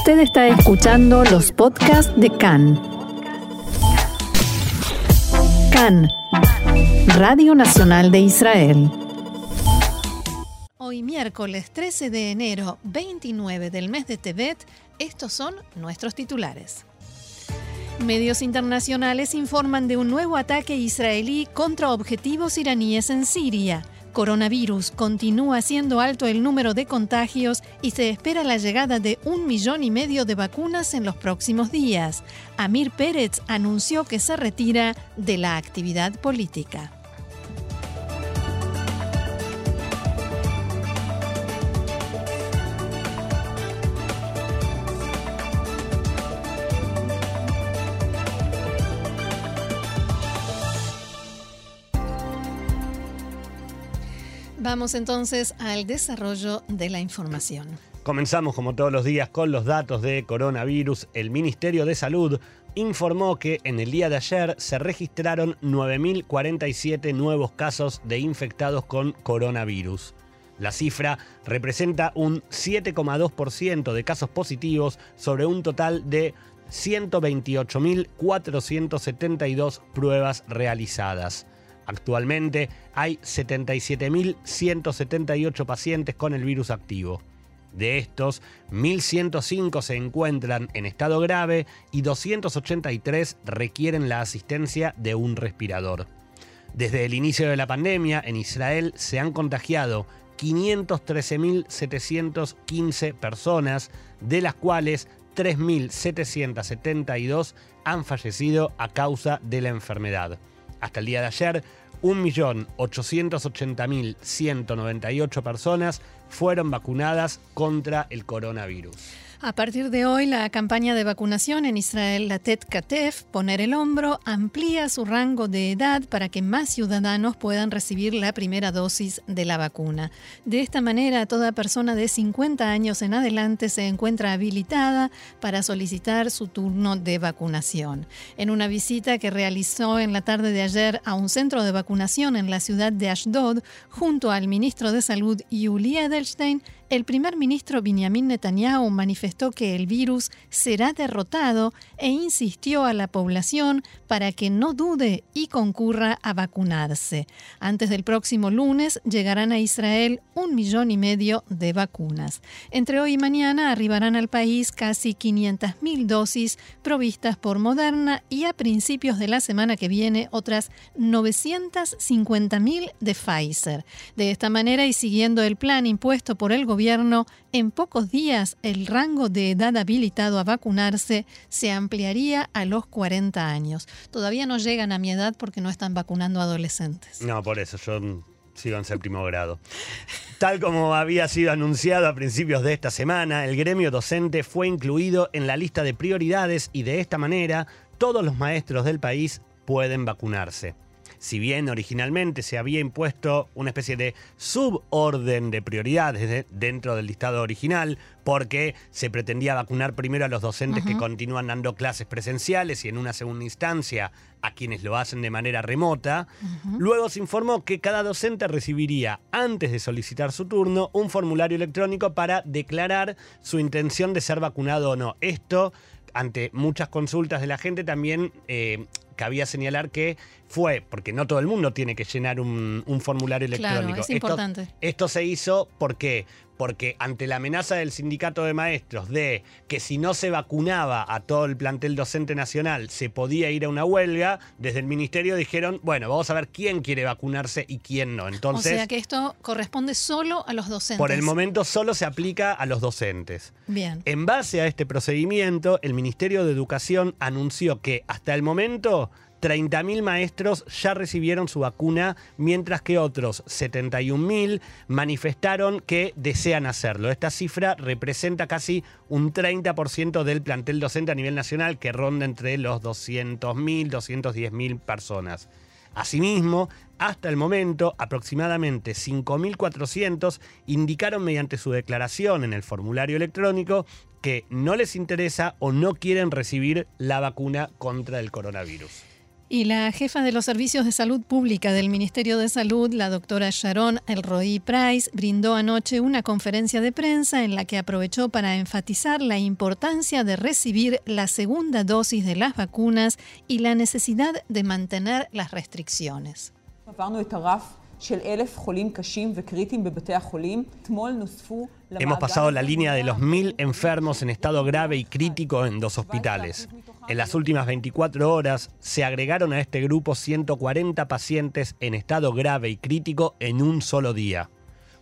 Usted está escuchando los podcasts de CAN. CAN, Radio Nacional de Israel. Hoy miércoles 13 de enero 29 del mes de Tebet, estos son nuestros titulares. Medios internacionales informan de un nuevo ataque israelí contra objetivos iraníes en Siria. Coronavirus continúa siendo alto el número de contagios y se espera la llegada de un millón y medio de vacunas en los próximos días. Amir Pérez anunció que se retira de la actividad política. Vamos entonces al desarrollo de la información. Comenzamos como todos los días con los datos de coronavirus. El Ministerio de Salud informó que en el día de ayer se registraron 9.047 nuevos casos de infectados con coronavirus. La cifra representa un 7,2% de casos positivos sobre un total de 128.472 pruebas realizadas. Actualmente hay 77.178 pacientes con el virus activo. De estos, 1.105 se encuentran en estado grave y 283 requieren la asistencia de un respirador. Desde el inicio de la pandemia, en Israel se han contagiado 513.715 personas, de las cuales 3.772 han fallecido a causa de la enfermedad. Hasta el día de ayer, 1.880.198 personas fueron vacunadas contra el coronavirus. A partir de hoy, la campaña de vacunación en Israel, la TET Katef, Poner el Hombro, amplía su rango de edad para que más ciudadanos puedan recibir la primera dosis de la vacuna. De esta manera, toda persona de 50 años en adelante se encuentra habilitada para solicitar su turno de vacunación. En una visita que realizó en la tarde de ayer a un centro de vacunación en la ciudad de Ashdod, junto al ministro de Salud Yuli Edelstein, el primer ministro Benjamin Netanyahu manifestó que el virus será derrotado e insistió a la población para que no dude y concurra a vacunarse. Antes del próximo lunes llegarán a Israel un millón y medio de vacunas. Entre hoy y mañana arribarán al país casi 500.000 dosis provistas por Moderna y a principios de la semana que viene otras 950.000 de Pfizer. De esta manera y siguiendo el plan impuesto por el gobierno, en pocos días el rango de edad habilitado a vacunarse se ampliaría a los 40 años. Todavía no llegan a mi edad porque no están vacunando adolescentes. No, por eso yo sigo en séptimo grado. Tal como había sido anunciado a principios de esta semana, el gremio docente fue incluido en la lista de prioridades y de esta manera todos los maestros del país pueden vacunarse si bien originalmente se había impuesto una especie de suborden de prioridades dentro del listado original, porque se pretendía vacunar primero a los docentes que continúan dando clases presenciales y en una segunda instancia a quienes lo hacen de manera remota. Luego se informó que cada docente recibiría, antes de solicitar su turno, un formulario electrónico para declarar su intención de ser vacunado o no. Esto, ante muchas consultas de la gente, también eh, cabía señalar que fue, porque no todo el mundo tiene que llenar un, formulario electrónico. Claro, es importante. Esto, se hizo porque porque ante la amenaza del sindicato de maestros de que si no se vacunaba a todo el plantel docente nacional se podía ir a una huelga, desde el ministerio dijeron, bueno, vamos a ver quién quiere vacunarse y quién no. Entonces, o sea que esto corresponde solo a los docentes. Por el momento solo se aplica a los docentes. Bien. En base a este procedimiento, el Ministerio de Educación anunció que hasta el momento 30.000 maestros ya recibieron su vacuna, mientras que otros 71.000 manifestaron que desean hacerlo. Esta cifra representa casi un 30% del plantel docente a nivel nacional, que ronda entre los 200.000, 210.000 personas. Asimismo, hasta el momento, aproximadamente 5.400 indicaron mediante su declaración en el formulario electrónico que no les interesa o no quieren recibir la vacuna contra el coronavirus. Y la jefa de los servicios de salud pública del Ministerio de Salud, la doctora Sharon Elroy Price, brindó anoche una conferencia de prensa en la que aprovechó para enfatizar la importancia de recibir la segunda dosis de las vacunas y la necesidad de mantener las restricciones. Hemos pasado la línea de los mil enfermos en estado grave y crítico en dos hospitales. En las últimas 24 horas se agregaron a este grupo 140 pacientes en estado grave y crítico en un solo día.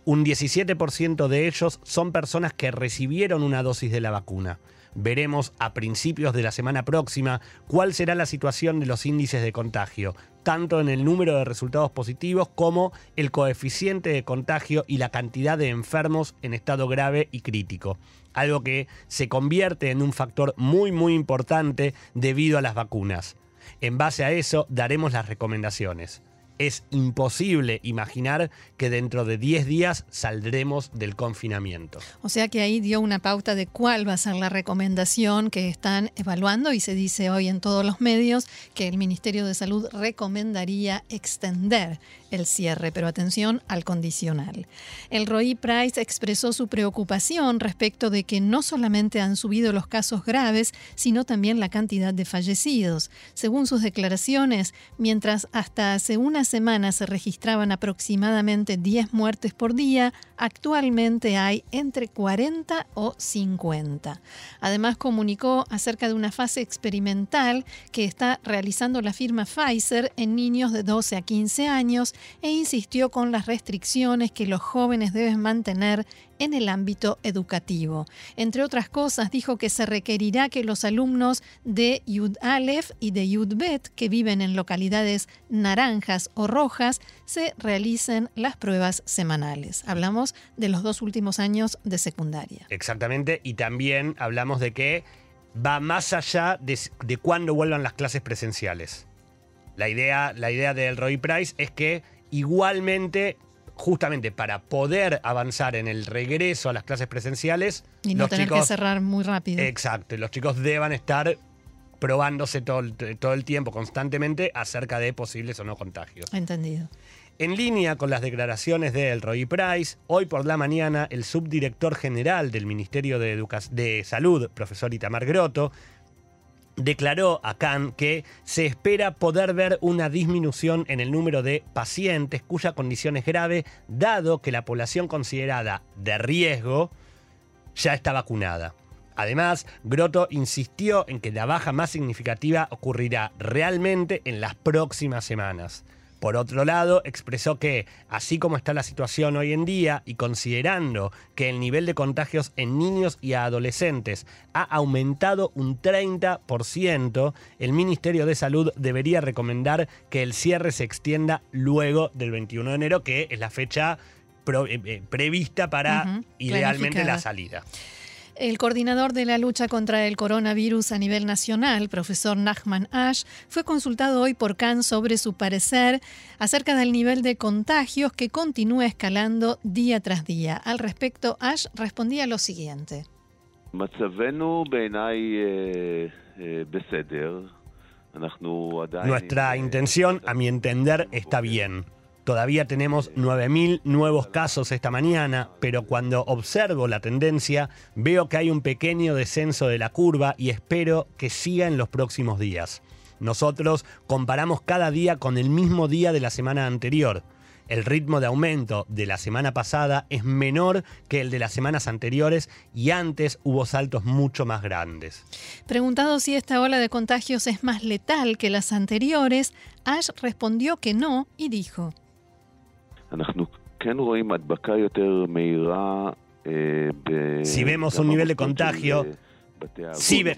Un 17% de ellos son personas que recibieron una dosis de la vacuna. Veremos a principios de la semana próxima cuál será la situación de los índices de contagio, tanto en el número de resultados positivos como el coeficiente de contagio y la cantidad de enfermos en estado grave y crítico. Algo que se convierte en un factor muy muy importante debido a las vacunas. En base a eso daremos las recomendaciones es imposible imaginar que dentro de 10 días saldremos del confinamiento. O sea que ahí dio una pauta de cuál va a ser la recomendación que están evaluando y se dice hoy en todos los medios que el Ministerio de Salud recomendaría extender el cierre, pero atención al condicional. El Roy Price expresó su preocupación respecto de que no solamente han subido los casos graves, sino también la cantidad de fallecidos. Según sus declaraciones, mientras hasta hace unas semana se registraban aproximadamente 10 muertes por día, actualmente hay entre 40 o 50. Además comunicó acerca de una fase experimental que está realizando la firma Pfizer en niños de 12 a 15 años e insistió con las restricciones que los jóvenes deben mantener en el ámbito educativo. Entre otras cosas, dijo que se requerirá que los alumnos de Yud Aleph y de Yud Bet, que viven en localidades naranjas o rojas, se realicen las pruebas semanales. Hablamos de los dos últimos años de secundaria. Exactamente, y también hablamos de que va más allá de, de cuándo vuelvan las clases presenciales. La idea, la idea del Roy Price es que igualmente justamente para poder avanzar en el regreso a las clases presenciales. Y no tener que cerrar muy rápido. Exacto, los chicos deban estar probándose todo todo el tiempo, constantemente, acerca de posibles o no contagios. Entendido. En línea con las declaraciones de Roy Price, hoy por la mañana el subdirector general del Ministerio de, de Salud, profesor Itamar Grotto, declaró a Khan que se espera poder ver una disminución en el número de pacientes cuya condición es grave, dado que la población considerada de riesgo ya está vacunada. Además, Grotto insistió en que la baja más significativa ocurrirá realmente en las próximas semanas. Por otro lado, expresó que, así como está la situación hoy en día y considerando que el nivel de contagios en niños y adolescentes ha aumentado un 30%, el Ministerio de Salud debería recomendar que el cierre se extienda luego del 21 de enero, que es la fecha eh, eh, prevista para idealmente la salida. El coordinador de la lucha contra el coronavirus a nivel nacional, profesor Nachman Ash, fue consultado hoy por Khan sobre su parecer acerca del nivel de contagios que continúa escalando día tras día. Al respecto, Ash respondía lo siguiente. Nuestra intención, a mi entender, está bien. Todavía tenemos 9.000 nuevos casos esta mañana, pero cuando observo la tendencia veo que hay un pequeño descenso de la curva y espero que siga en los próximos días. Nosotros comparamos cada día con el mismo día de la semana anterior. El ritmo de aumento de la semana pasada es menor que el de las semanas anteriores y antes hubo saltos mucho más grandes. Preguntado si esta ola de contagios es más letal que las anteriores, Ash respondió que no y dijo, si vemos un nivel de contagio,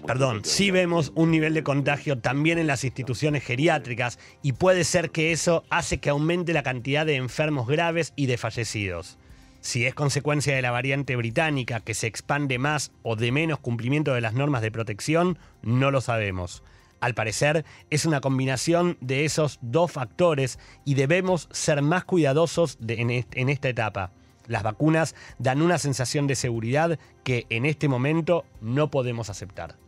perdón, vemos un nivel de contagio también en las instituciones geriátricas y puede ser que eso hace que aumente la cantidad de enfermos graves y de fallecidos. Si es consecuencia de la variante británica que se expande más o de menos cumplimiento de las normas de protección, no lo sabemos. Al parecer, es una combinación de esos dos factores y debemos ser más cuidadosos en, esta etapa. Las vacunas dan una sensación de seguridad que en este momento no podemos aceptar.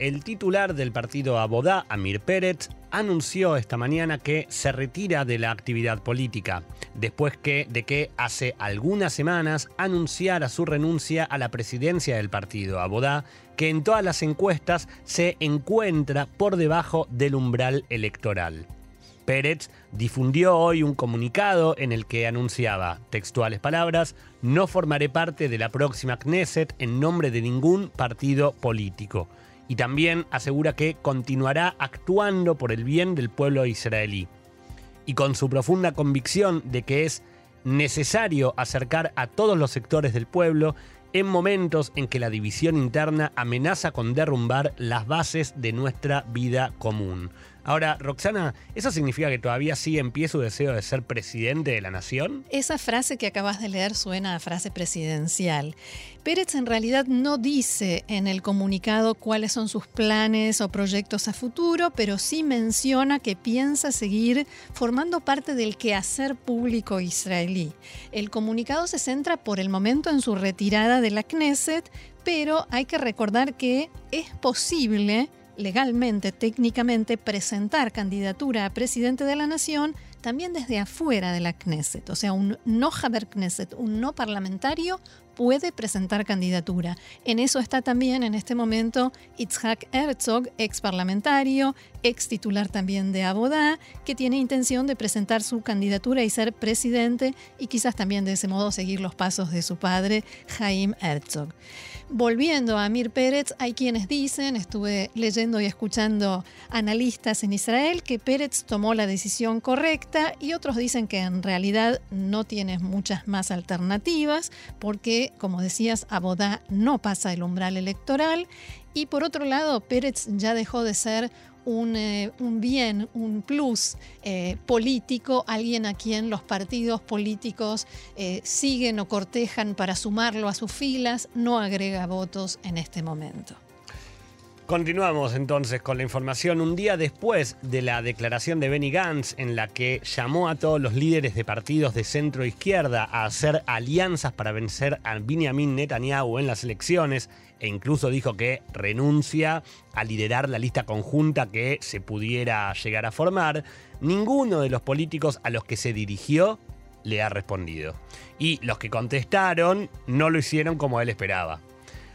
El titular del partido Abodá, Amir Pérez, anunció esta mañana que se retira de la actividad política, después de que hace algunas semanas anunciara su renuncia a la presidencia del partido Abodá, que en todas las encuestas se encuentra por debajo del umbral electoral. Pérez difundió hoy un comunicado en el que anunciaba, textuales palabras, no formaré parte de la próxima Knesset en nombre de ningún partido político. Y también asegura que continuará actuando por el bien del pueblo israelí. Y con su profunda convicción de que es necesario acercar a todos los sectores del pueblo en momentos en que la división interna amenaza con derrumbar las bases de nuestra vida común. Ahora, Roxana, ¿eso significa que todavía sigue en pie su deseo de ser presidente de la nación? Esa frase que acabas de leer suena a frase presidencial. Pérez en realidad no dice en el comunicado cuáles son sus planes o proyectos a futuro, pero sí menciona que piensa seguir formando parte del quehacer público israelí. El comunicado se centra por el momento en su retirada de la Knesset, pero hay que recordar que es posible legalmente, técnicamente, presentar candidatura a presidente de la nación también desde afuera de la Knesset. O sea, un no Haber Knesset, un no parlamentario, puede presentar candidatura. En eso está también en este momento Itzhak Herzog, ex parlamentario, ex titular también de Abodá, que tiene intención de presentar su candidatura y ser presidente y quizás también de ese modo seguir los pasos de su padre, Jaim Herzog. Volviendo a Amir Pérez, hay quienes dicen, estuve leyendo y escuchando analistas en Israel, que Pérez tomó la decisión correcta y otros dicen que en realidad no tiene muchas más alternativas porque, como decías, Abodá no pasa el umbral electoral y por otro lado, Pérez ya dejó de ser eh, un, bien, un plus eh, político, alguien a quien los partidos políticos eh, siguen o cortejan para sumarlo a sus filas, no agrega votos en este momento. Continuamos entonces con la información. Un día después de la declaración de Benny Gantz, en la que llamó a todos los líderes de partidos de centro izquierda a hacer alianzas para vencer a Benjamin Netanyahu en las elecciones, e incluso dijo que renuncia a liderar la lista conjunta que se pudiera llegar a formar, ninguno de los políticos a los que se dirigió le ha respondido. Y los que contestaron no lo hicieron como él esperaba.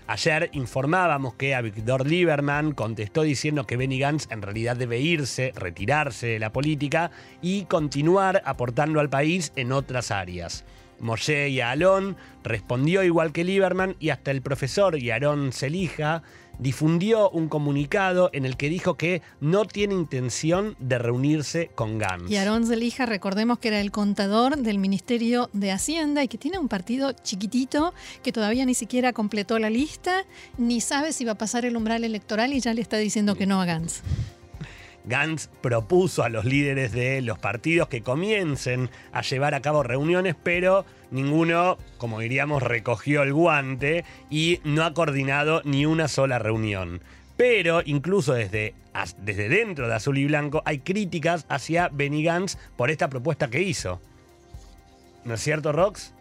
Ayer informábamos que a Víctor Lieberman contestó diciendo que Benny Gantz en realidad debe irse, retirarse de la política y continuar aportando al país en otras áreas. Moshe y Alon respondió igual que Lieberman y hasta el profesor Yaron Selija difundió un comunicado en el que dijo que no tiene intención de reunirse con Gantz. Y Aaron Zelija, recordemos que era el contador del Ministerio de Hacienda y que tiene un partido chiquitito que todavía ni siquiera completó la lista, ni sabe si va a pasar el umbral electoral y ya le está diciendo que no a Gantz. Gantz propuso a los líderes de los partidos que comiencen a llevar a cabo reuniones, pero ninguno, como diríamos, recogió el guante y no ha coordinado ni una sola reunión. Pero incluso desde, desde dentro de Azul y Blanco hay críticas hacia Benny Gantz por esta propuesta que hizo. ¿No es cierto, Rox?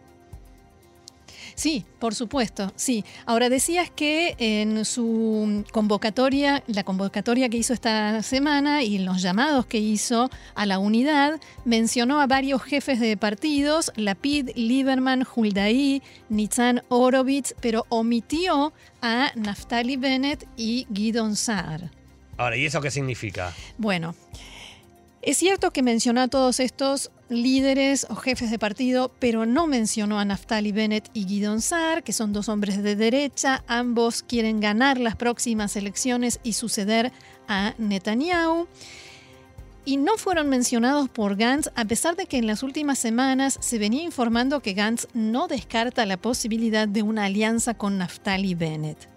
Sí, por supuesto, sí. Ahora decías que en su convocatoria, la convocatoria que hizo esta semana y los llamados que hizo a la unidad, mencionó a varios jefes de partidos, Lapid, Lieberman, Huldaí, Nitzan Orovitz, pero omitió a Naftali Bennett y Guidon Saar. Ahora, ¿y eso qué significa? Bueno, es cierto que mencionó a todos estos líderes o jefes de partido, pero no mencionó a Naftali Bennett y Guidon Saar, que son dos hombres de derecha. Ambos quieren ganar las próximas elecciones y suceder a Netanyahu. Y no fueron mencionados por Gantz, a pesar de que en las últimas semanas se venía informando que Gantz no descarta la posibilidad de una alianza con Naftali Bennett.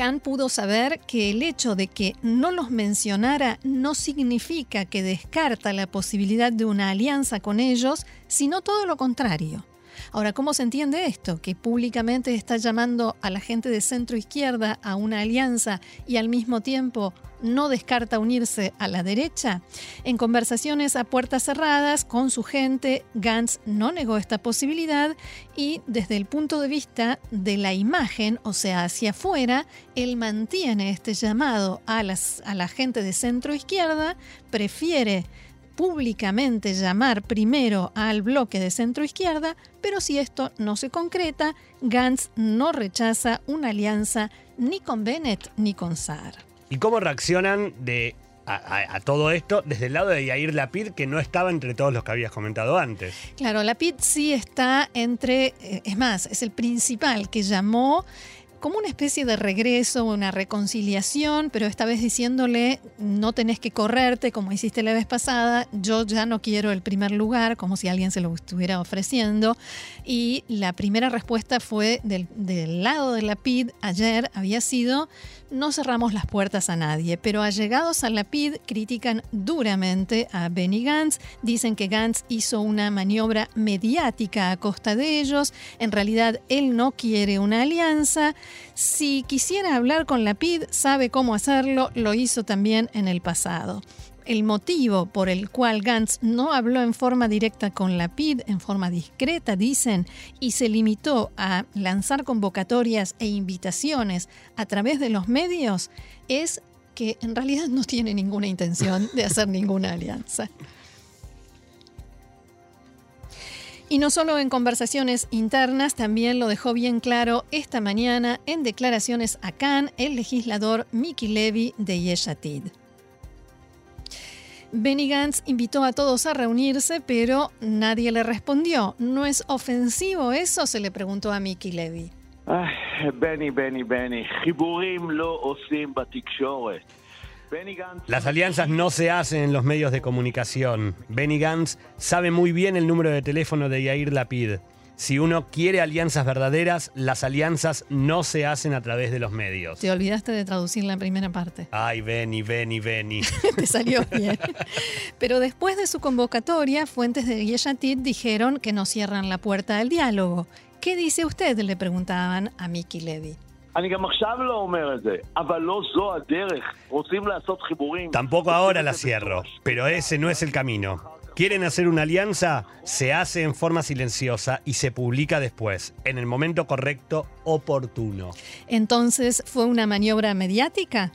Khan pudo saber que el hecho de que no los mencionara no significa que descarta la posibilidad de una alianza con ellos, sino todo lo contrario. Ahora, ¿cómo se entiende esto? Que públicamente está llamando a la gente de centro izquierda a una alianza y al mismo tiempo no descarta unirse a la derecha. En conversaciones a puertas cerradas con su gente, Gantz no negó esta posibilidad y desde el punto de vista de la imagen, o sea, hacia afuera, él mantiene este llamado a, a la gente de centro izquierda, prefiere públicamente llamar primero al bloque de centro izquierda, pero si esto no se concreta, Gantz no rechaza una alianza ni con Bennett ni con Saar. ¿Y cómo reaccionan de, a, todo esto desde el lado de Yair Lapid, que no estaba entre todos los que habías comentado antes? Claro, Lapid sí está entre, eh, es más, es el principal que llamó como una especie de regreso, una reconciliación, pero esta vez diciéndole, no tenés que correrte como hiciste la vez pasada, yo ya no quiero el primer lugar, como si alguien se lo estuviera ofreciendo. Y la primera respuesta fue del, lado de la PID ayer, había sido, no cerramos las puertas a nadie, pero allegados a la PID critican duramente a Benny Gantz, dicen que Gantz hizo una maniobra mediática a costa de ellos, en realidad él no quiere una alianza, si quisiera hablar con la PID sabe cómo hacerlo, lo hizo también en el pasado el motivo por el cual Gantz no habló en forma directa con la PID, en forma discreta, dicen, y se limitó a lanzar convocatorias e invitaciones a través de los medios, es que en realidad no tiene ninguna intención de hacer ninguna alianza. Y no solo en conversaciones internas, también lo dejó bien claro esta mañana en declaraciones a Khan el legislador Miki Levy de Yeshatid. Benny Gantz invitó a todos a reunirse, pero nadie le respondió. ¿No es ofensivo eso? Se le preguntó a Mickey Levy. Benny, Benny, Benny. Las alianzas no se hacen en los medios de comunicación. Benny Gantz sabe muy bien el número de teléfono de Yair Lapid. Si uno quiere alianzas verdaderas, las alianzas no se hacen a través de los medios. Te olvidaste de traducir la primera parte. Ay, Benny, Benny, Benny. Te salió bien. Pero después de su convocatoria, fuentes de Yeshatit dijeron que no cierran la puerta al diálogo. ¿Qué dice usted? Le preguntaban a Miki Levy. Tampoco ahora la cierro, pero ese no es el camino. Quieren hacer una alianza, se hace en forma silenciosa y se publica después, en el momento correcto, oportuno. Entonces, ¿fue una maniobra mediática?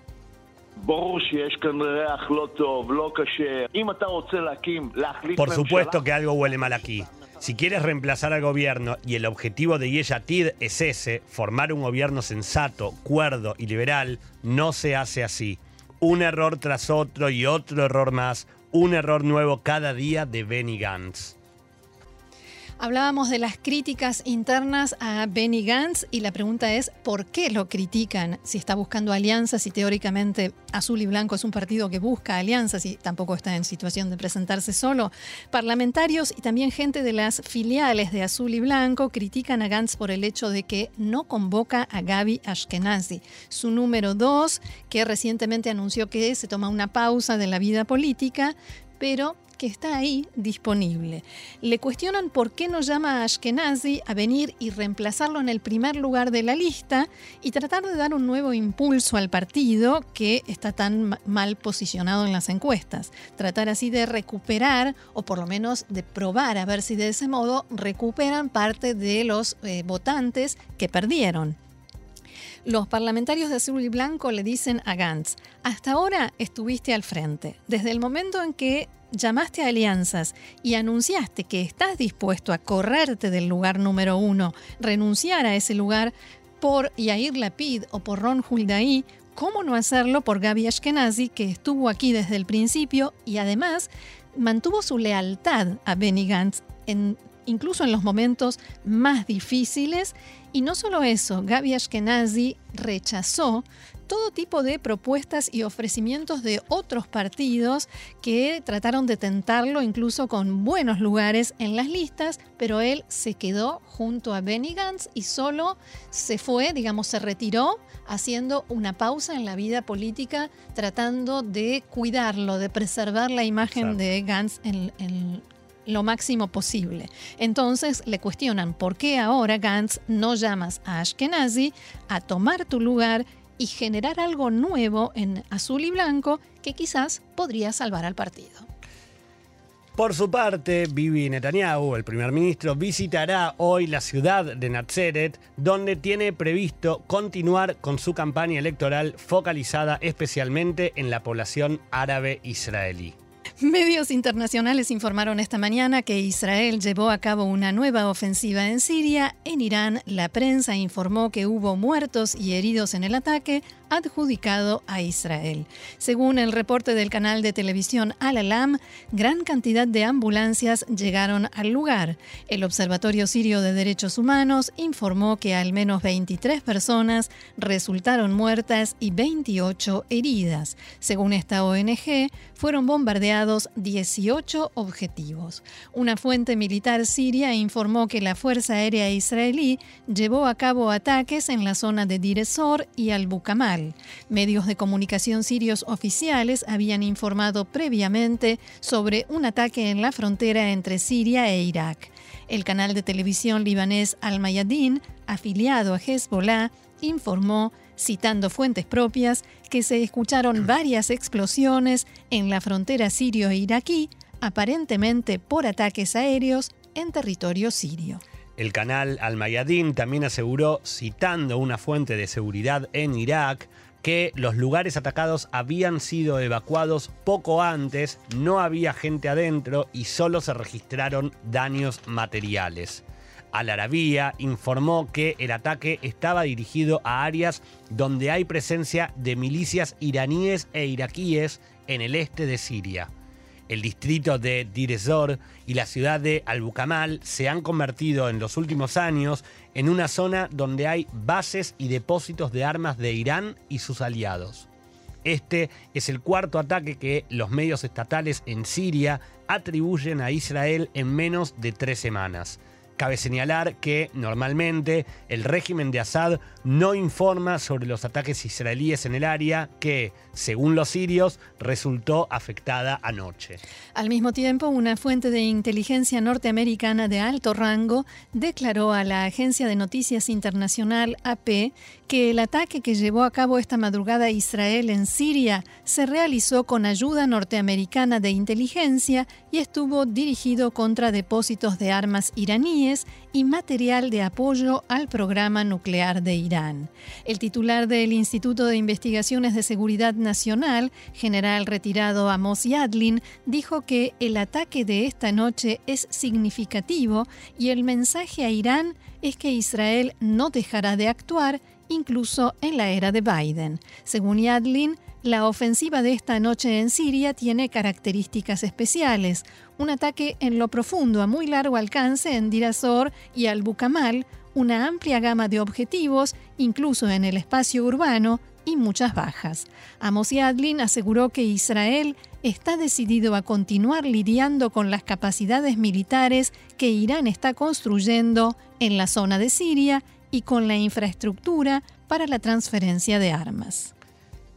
Por supuesto que algo huele mal aquí. Si quieres reemplazar al gobierno y el objetivo de Yeshatid es ese, formar un gobierno sensato, cuerdo y liberal, no se hace así. Un error tras otro y otro error más, un error nuevo cada día de Benny Gantz. Hablábamos de las críticas internas a Benny Gantz y la pregunta es ¿por qué lo critican? Si está buscando alianzas y teóricamente Azul y Blanco es un partido que busca alianzas y tampoco está en situación de presentarse solo. Parlamentarios y también gente de las filiales de Azul y Blanco critican a Gantz por el hecho de que no convoca a Gaby Ashkenazi, su número dos, que recientemente anunció que se toma una pausa de la vida política, pero que está ahí disponible. Le cuestionan por qué no llama a Ashkenazi a venir y reemplazarlo en el primer lugar de la lista y tratar de dar un nuevo impulso al partido que está tan mal posicionado en las encuestas. Tratar así de recuperar o por lo menos de probar a ver si de ese modo recuperan parte de los eh, votantes que perdieron. Los parlamentarios de Azul y Blanco le dicen a Gantz, hasta ahora estuviste al frente. Desde el momento en que llamaste a alianzas y anunciaste que estás dispuesto a correrte del lugar número uno, renunciar a ese lugar por Yair Lapid o por Ron Huldaí, ¿cómo no hacerlo por Gaby Ashkenazi, que estuvo aquí desde el principio y además mantuvo su lealtad a Benny Gantz en, incluso en los momentos más difíciles? Y no solo eso, Gaby Ashkenazi rechazó todo tipo de propuestas y ofrecimientos de otros partidos que trataron de tentarlo incluso con buenos lugares en las listas, pero él se quedó junto a Benny Gantz y solo se fue, digamos, se retiró haciendo una pausa en la vida política, tratando de cuidarlo, de preservar la imagen de Gantz en, lo máximo posible. Entonces le cuestionan por qué ahora Gantz no llamas a Ashkenazi a tomar tu lugar y generar algo nuevo en azul y blanco que quizás podría salvar al partido. Por su parte, Bibi Netanyahu, el primer ministro, visitará hoy la ciudad de Nazaret, donde tiene previsto continuar con su campaña electoral focalizada especialmente en la población árabe israelí. Medios internacionales informaron esta mañana que Israel llevó a cabo una nueva ofensiva en Siria. En Irán, la prensa informó que hubo muertos y heridos en el ataque, adjudicado a Israel. Según el reporte del canal de televisión Al-Alam, gran cantidad de ambulancias llegaron al lugar. El Observatorio Sirio de Derechos Humanos informó que al menos 23 personas resultaron muertas y 28 heridas. Según esta ONG, fueron bombardeados 18 objetivos. Una fuente militar siria informó que la Fuerza Aérea Israelí llevó a cabo ataques en la zona de Diresor y Al-Bukamal Medios de comunicación sirios oficiales habían informado previamente sobre un ataque en la frontera entre Siria e Irak. El canal de televisión libanés Al-Mayadin, afiliado a Hezbollah, informó, citando fuentes propias, que se escucharon varias explosiones en la frontera sirio-iraquí, aparentemente por ataques aéreos en territorio sirio. El canal Al-Mayadin también aseguró, citando una fuente de seguridad en Irak, que los lugares atacados habían sido evacuados poco antes, no había gente adentro y solo se registraron daños materiales. Al Arabía informó que el ataque estaba dirigido a áreas donde hay presencia de milicias iraníes e iraquíes en el este de Siria el distrito de Direzor y la ciudad de Al-Bukamal se han convertido en los últimos años en una zona donde hay bases y depósitos de armas de Irán y sus aliados. Este es el cuarto ataque que los medios estatales en Siria atribuyen a Israel en menos de tres semanas. Cabe señalar que normalmente el régimen de Assad no informa sobre los ataques israelíes en el área que, según los sirios, resultó afectada anoche. Al mismo tiempo, una fuente de inteligencia norteamericana de alto rango declaró a la agencia de noticias internacional AP que el ataque que llevó a cabo esta madrugada Israel en Siria se realizó con ayuda norteamericana de inteligencia y estuvo dirigido contra depósitos de armas iraníes y material de apoyo al programa nuclear de Irán. El titular del Instituto de Investigaciones de Seguridad Nacional, general retirado Amos Yadlin, dijo que el ataque de esta noche es significativo y el mensaje a Irán es que Israel no dejará de actuar incluso en la era de Biden. Según Yadlin, la ofensiva de esta noche en Siria tiene características especiales. Un ataque en lo profundo a muy largo alcance en Dirasor y Al-Bukamal, una amplia gama de objetivos, incluso en el espacio urbano, y muchas bajas. Amos Yadlin aseguró que Israel está decidido a continuar lidiando con las capacidades militares que Irán está construyendo en la zona de Siria y con la infraestructura para la transferencia de armas.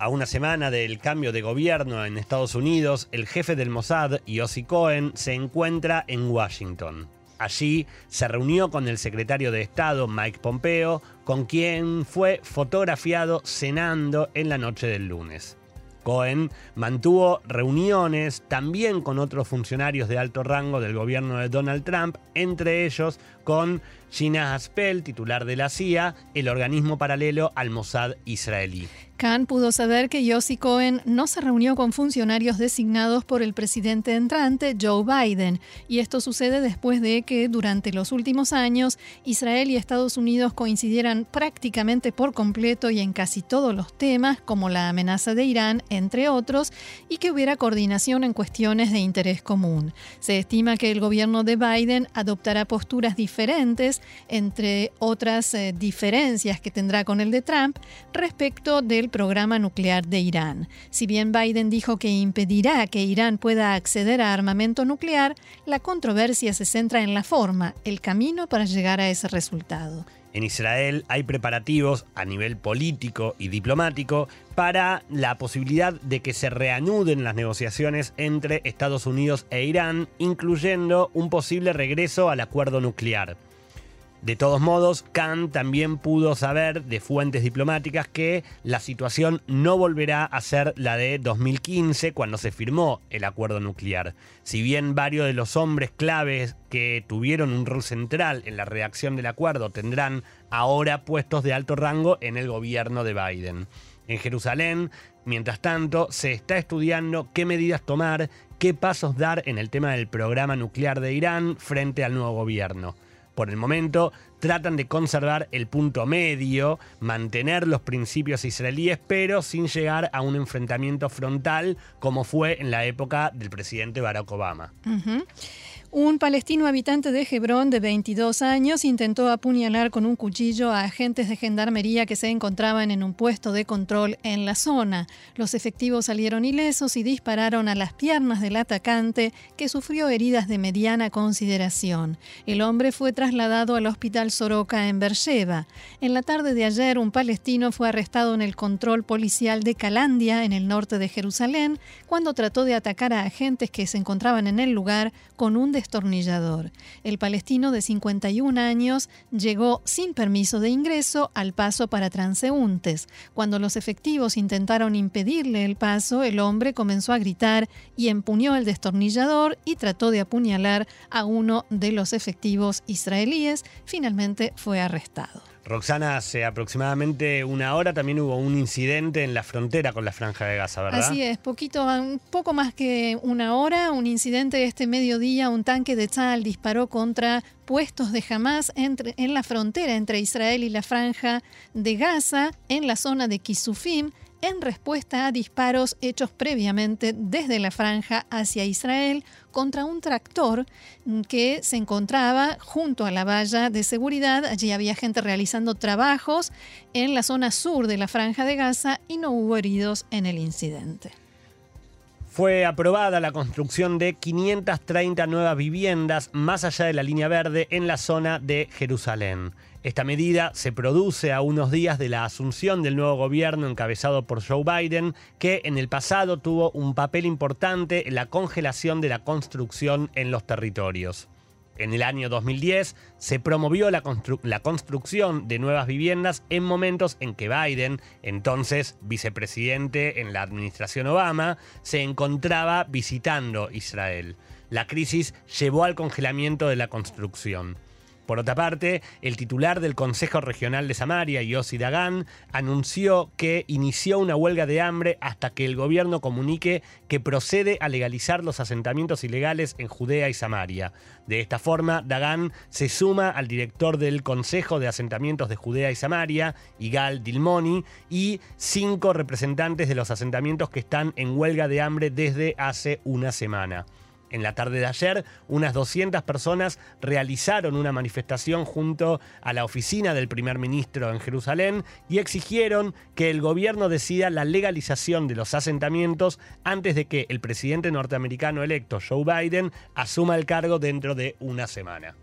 A una semana del cambio de gobierno en Estados Unidos, el jefe del Mossad, Yossi Cohen, se encuentra en Washington. Allí se reunió con el secretario de Estado, Mike Pompeo, con quien fue fotografiado cenando en la noche del lunes. Cohen mantuvo reuniones también con otros funcionarios de alto rango del gobierno de Donald Trump, entre ellos con Gina Haspel, titular de la CIA, el organismo paralelo al Mossad israelí. Khan pudo saber que Yossi Cohen no se reunió con funcionarios designados por el presidente entrante Joe Biden, y esto sucede después de que durante los últimos años Israel y Estados Unidos coincidieran prácticamente por completo y en casi todos los temas, como la amenaza de Irán, entre otros, y que hubiera coordinación en cuestiones de interés común. Se estima que el gobierno de Biden adoptará posturas diferentes, entre otras eh, diferencias que tendrá con el de Trump, respecto del programa nuclear de Irán. Si bien Biden dijo que impedirá que Irán pueda acceder a armamento nuclear, la controversia se centra en la forma, el camino para llegar a ese resultado. En Israel hay preparativos a nivel político y diplomático para la posibilidad de que se reanuden las negociaciones entre Estados Unidos e Irán, incluyendo un posible regreso al acuerdo nuclear. De todos modos, Khan también pudo saber de fuentes diplomáticas que la situación no volverá a ser la de 2015 cuando se firmó el acuerdo nuclear. Si bien varios de los hombres claves que tuvieron un rol central en la redacción del acuerdo tendrán ahora puestos de alto rango en el gobierno de Biden. En Jerusalén, mientras tanto, se está estudiando qué medidas tomar, qué pasos dar en el tema del programa nuclear de Irán frente al nuevo gobierno por el momento tratan de conservar el punto medio, mantener los principios israelíes, pero sin llegar a un enfrentamiento frontal como fue en la época del presidente Barack Obama. Un palestino habitante de Hebrón de 22 años intentó apuñalar con un cuchillo a agentes de gendarmería que se encontraban en un puesto de control en la zona. Los efectivos salieron ilesos y dispararon a las piernas del atacante, que sufrió heridas de mediana consideración. El hombre fue trasladado al hospital Soroka en Beersheba. En la tarde de ayer, un palestino fue arrestado en el control policial de Calandia, en el norte de Jerusalén, cuando trató de atacar a agentes que se encontraban en el lugar con un destornillador. El palestino de 51 años llegó sin permiso de ingreso al paso para transeúntes. Cuando los efectivos intentaron impedirle el paso, el hombre comenzó a gritar y empuñó el destornillador y trató de apuñalar a uno de los efectivos israelíes. Finalmente fue arrestado. Roxana, hace aproximadamente una hora también hubo un incidente en la frontera con la Franja de Gaza, ¿verdad? Así es, poquito, un poco más que una hora, un incidente este mediodía, un tanque de Tzal disparó contra puestos de Hamas entre, en la frontera entre Israel y la Franja de Gaza, en la zona de Kisufim, en respuesta a disparos hechos previamente desde la franja hacia Israel contra un tractor que se encontraba junto a la valla de seguridad. Allí había gente realizando trabajos en la zona sur de la franja de Gaza y no hubo heridos en el incidente. Fue aprobada la construcción de 530 nuevas viviendas más allá de la línea verde en la zona de Jerusalén. Esta medida se produce a unos días de la asunción del nuevo gobierno encabezado por Joe Biden, que en el pasado tuvo un papel importante en la congelación de la construcción en los territorios. En el año 2010 se promovió la, construcción de nuevas viviendas en momentos en que Biden, entonces vicepresidente en la administración Obama, se encontraba visitando Israel. La crisis llevó al congelamiento de la construcción. Por otra parte, el titular del Consejo Regional de Samaria, Yossi Dagan, anunció que inició una huelga de hambre hasta que el gobierno comunique que procede a legalizar los asentamientos ilegales en Judea y Samaria. De esta forma, Dagan se suma al director del Consejo de Asentamientos de Judea y Samaria, Igal Dilmoni, y cinco representantes de los asentamientos que están en huelga de hambre desde hace una semana. En la tarde de ayer, unas 200 personas realizaron una manifestación junto a la oficina del primer ministro en Jerusalén y exigieron que el gobierno decida la legalización de los asentamientos antes de que el presidente norteamericano electo Joe Biden asuma el cargo dentro de una semana.